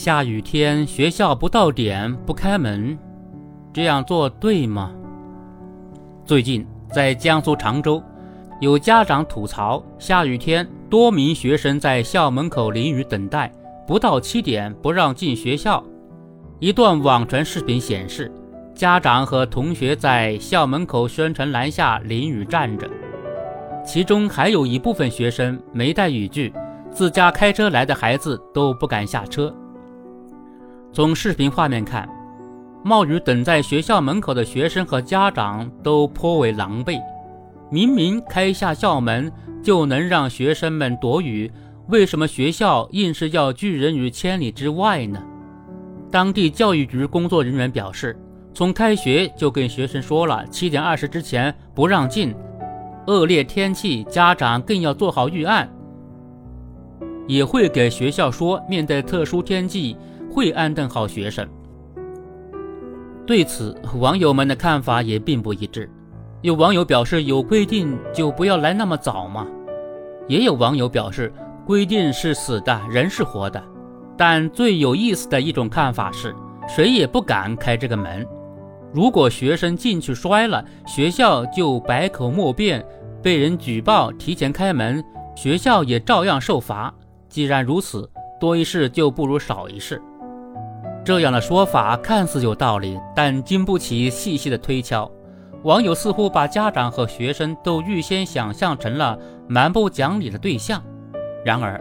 下雨天学校不到点不开门，这样做对吗？最近在江苏常州，有家长吐槽，下雨天多名学生在校门口淋雨等待，不到七点不让进学校。一段网传视频显示，家长和同学在校门口宣传栏下淋雨站着，其中还有一部分学生没带雨具，自家开车来的孩子都不敢下车。从视频画面看，冒雨等在学校门口的学生和家长都颇为狼狈。明明开下校门就能让学生们躲雨，为什么学校硬是要拒人于千里之外呢？当地教育局工作人员表示，从开学就跟学生说了七点二十之前不让进，恶劣天气家长更要做好预案，也会给学校说面对特殊天气。会安顿好学生。对此，网友们的看法也并不一致。有网友表示，有规定就不要来那么早嘛。也有网友表示，规定是死的，人是活的。但最有意思的一种看法是，谁也不敢开这个门。如果学生进去摔了，学校就百口莫辩，被人举报提前开门，学校也照样受罚。既然如此，多一事就不如少一事。这样的说法看似有道理，但经不起细细的推敲。网友似乎把家长和学生都预先想象成了蛮不讲理的对象。然而，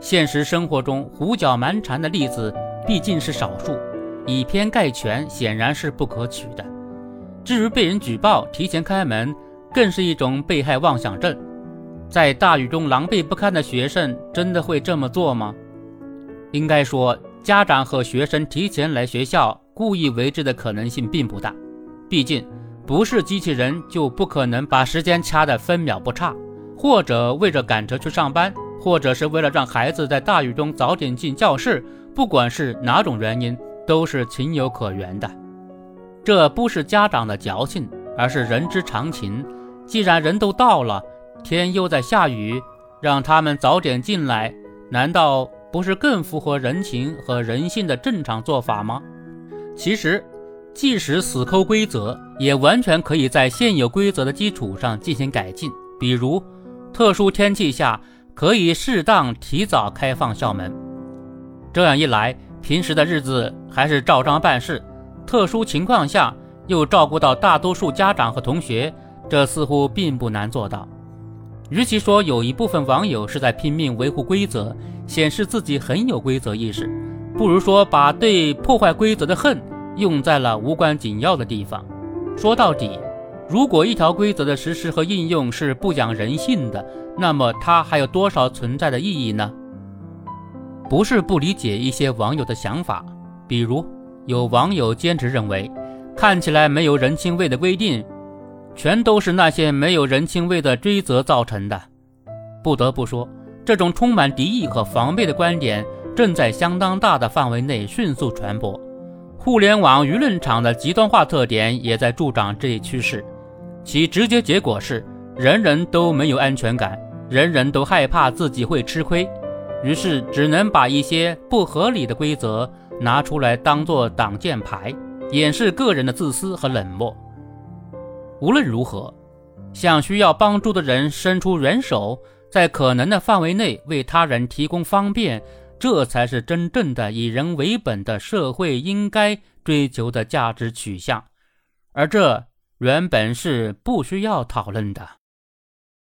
现实生活中胡搅蛮缠的例子毕竟是少数，以偏概全显然是不可取的。至于被人举报提前开门，更是一种被害妄想症。在大雨中狼狈不堪的学生，真的会这么做吗？应该说。家长和学生提前来学校，故意为之的可能性并不大。毕竟，不是机器人就不可能把时间掐得分秒不差。或者为着赶车去上班，或者是为了让孩子在大雨中早点进教室，不管是哪种原因，都是情有可原的。这不是家长的矫情，而是人之常情。既然人都到了，天又在下雨，让他们早点进来，难道？不是更符合人情和人性的正常做法吗？其实，即使死抠规则，也完全可以在现有规则的基础上进行改进。比如，特殊天气下可以适当提早开放校门，这样一来，平时的日子还是照章办事，特殊情况下又照顾到大多数家长和同学，这似乎并不难做到。与其说有一部分网友是在拼命维护规则，显示自己很有规则意识，不如说把对破坏规则的恨用在了无关紧要的地方。说到底，如果一条规则的实施和应用是不讲人性的，那么它还有多少存在的意义呢？不是不理解一些网友的想法，比如有网友坚持认为，看起来没有人情味的规定。全都是那些没有人情味的追责造成的。不得不说，这种充满敌意和防备的观点正在相当大的范围内迅速传播。互联网舆论场的极端化特点也在助长这一趋势。其直接结果是，人人都没有安全感，人人都害怕自己会吃亏，于是只能把一些不合理的规则拿出来当做挡箭牌，掩饰个人的自私和冷漠。无论如何，向需要帮助的人伸出援手，在可能的范围内为他人提供方便，这才是真正的以人为本的社会应该追求的价值取向。而这原本是不需要讨论的。